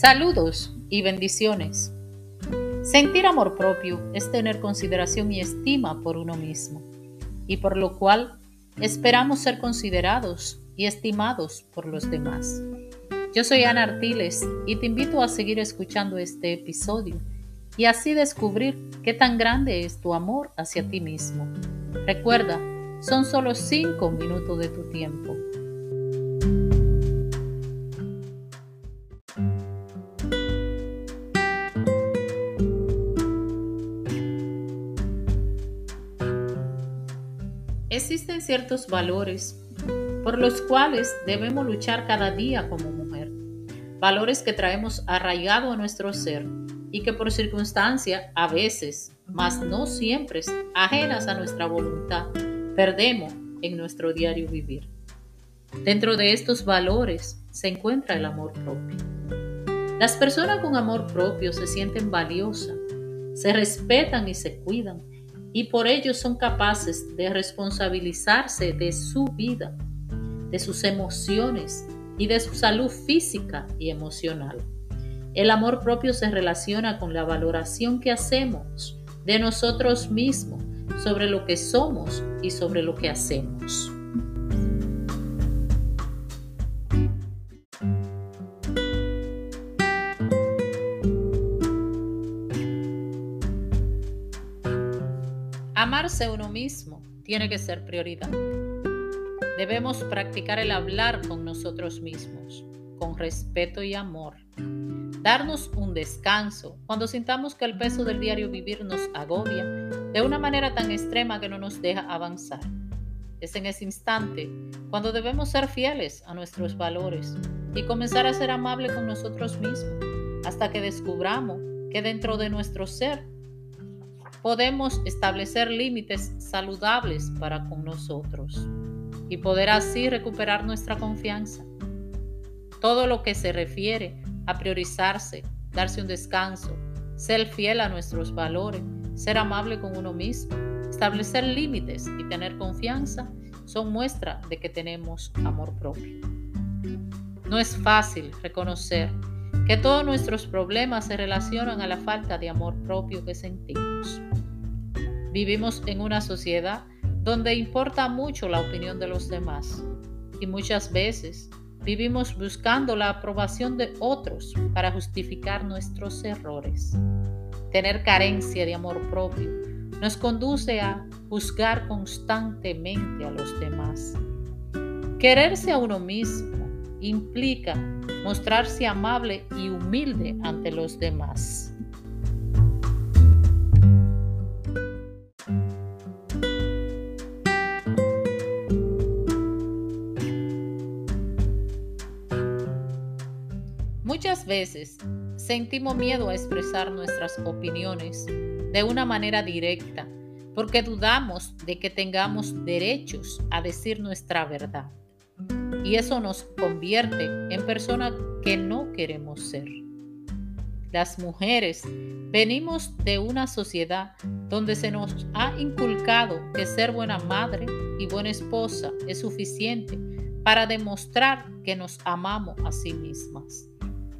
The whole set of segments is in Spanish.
Saludos y bendiciones. Sentir amor propio es tener consideración y estima por uno mismo, y por lo cual esperamos ser considerados y estimados por los demás. Yo soy Ana Artiles y te invito a seguir escuchando este episodio y así descubrir qué tan grande es tu amor hacia ti mismo. Recuerda, son solo 5 minutos de tu tiempo. Existen ciertos valores por los cuales debemos luchar cada día como mujer. Valores que traemos arraigado a nuestro ser y que por circunstancia a veces, mas no siempre, ajenas a nuestra voluntad, perdemos en nuestro diario vivir. Dentro de estos valores se encuentra el amor propio. Las personas con amor propio se sienten valiosas, se respetan y se cuidan y por ello son capaces de responsabilizarse de su vida, de sus emociones y de su salud física y emocional. El amor propio se relaciona con la valoración que hacemos de nosotros mismos sobre lo que somos y sobre lo que hacemos. Amarse uno mismo tiene que ser prioridad. Debemos practicar el hablar con nosotros mismos, con respeto y amor. Darnos un descanso cuando sintamos que el peso del diario vivir nos agobia de una manera tan extrema que no nos deja avanzar. Es en ese instante cuando debemos ser fieles a nuestros valores y comenzar a ser amables con nosotros mismos hasta que descubramos que dentro de nuestro ser podemos establecer límites saludables para con nosotros y poder así recuperar nuestra confianza. Todo lo que se refiere a priorizarse, darse un descanso, ser fiel a nuestros valores, ser amable con uno mismo, establecer límites y tener confianza son muestra de que tenemos amor propio. No es fácil reconocer que todos nuestros problemas se relacionan a la falta de amor propio que sentimos. Vivimos en una sociedad donde importa mucho la opinión de los demás y muchas veces vivimos buscando la aprobación de otros para justificar nuestros errores. Tener carencia de amor propio nos conduce a juzgar constantemente a los demás. Quererse a uno mismo implica mostrarse amable y humilde ante los demás. Muchas veces sentimos miedo a expresar nuestras opiniones de una manera directa porque dudamos de que tengamos derechos a decir nuestra verdad y eso nos convierte en personas que no queremos ser. Las mujeres venimos de una sociedad donde se nos ha inculcado que ser buena madre y buena esposa es suficiente para demostrar que nos amamos a sí mismas.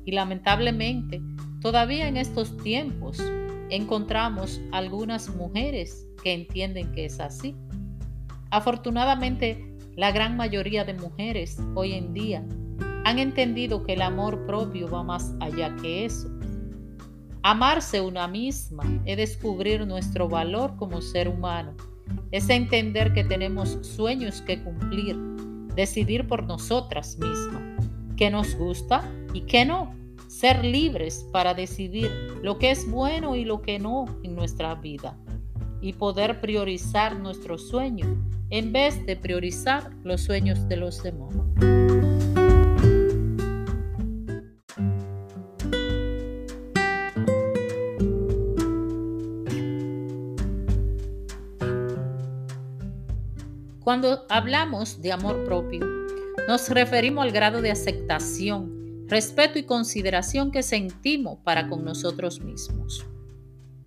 Y lamentablemente, todavía en estos tiempos encontramos algunas mujeres que entienden que es así. Afortunadamente, la gran mayoría de mujeres hoy en día han entendido que el amor propio va más allá que eso. Amarse una misma es descubrir nuestro valor como ser humano, es entender que tenemos sueños que cumplir, decidir por nosotras mismas, qué nos gusta y qué no, ser libres para decidir lo que es bueno y lo que no en nuestra vida y poder priorizar nuestro sueño en vez de priorizar los sueños de los demás. Cuando hablamos de amor propio, nos referimos al grado de aceptación, respeto y consideración que sentimos para con nosotros mismos.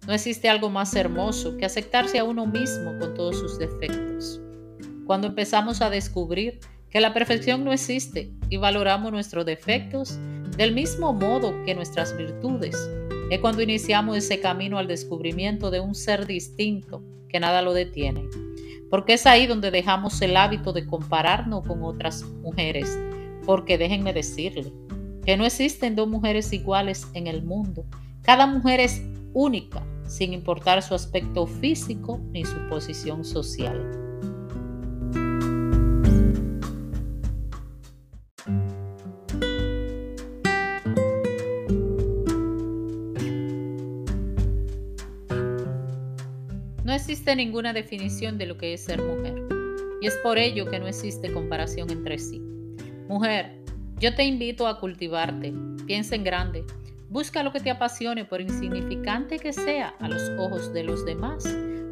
No existe algo más hermoso que aceptarse a uno mismo con todos sus defectos. Cuando empezamos a descubrir que la perfección no existe y valoramos nuestros defectos, Del mismo modo que nuestras virtudes, es cuando iniciamos ese camino al descubrimiento de un ser distinto que nada lo detiene. Porque es ahí donde dejamos el hábito de compararnos con otras mujeres. Porque déjenme decirle que no existen dos mujeres iguales en el mundo. Cada mujer es única, sin importar su aspecto físico ni su posición social. No existe ninguna definición de lo que es ser mujer, y es por ello que no existe comparación entre sí. Mujer, yo te invito a cultivarte, piensa en grande, busca lo que te apasione por insignificante que sea a los ojos de los demás.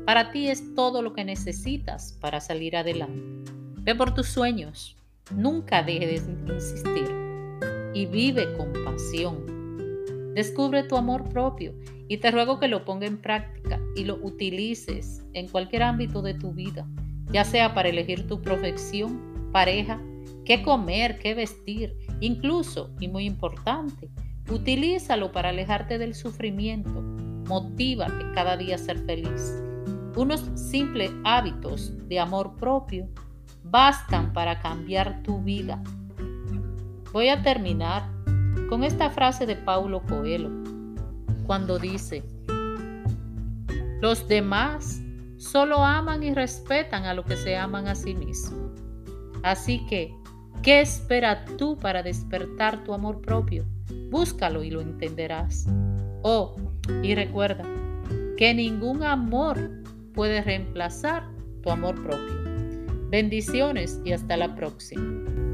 Para ti es todo lo que necesitas para salir adelante. Ve por tus sueños, nunca dejes de insistir y vive con pasión. Descubre tu amor propio y te ruego que lo ponga en práctica y lo utilices en cualquier ámbito de tu vida, ya sea para elegir tu profesión, pareja, qué comer, qué vestir, incluso, y muy importante, utilízalo para alejarte del sufrimiento, motívate cada día a ser feliz. Unos simples hábitos de amor propio bastan para cambiar tu vida. Voy a terminar con esta frase de Paulo Coelho cuando dice, los demás solo aman y respetan a lo que se aman a sí mismos. Así que, ¿qué esperas tú para despertar tu amor propio? Búscalo y lo entenderás. Oh, y recuerda que ningún amor puede reemplazar tu amor propio. Bendiciones y hasta la próxima.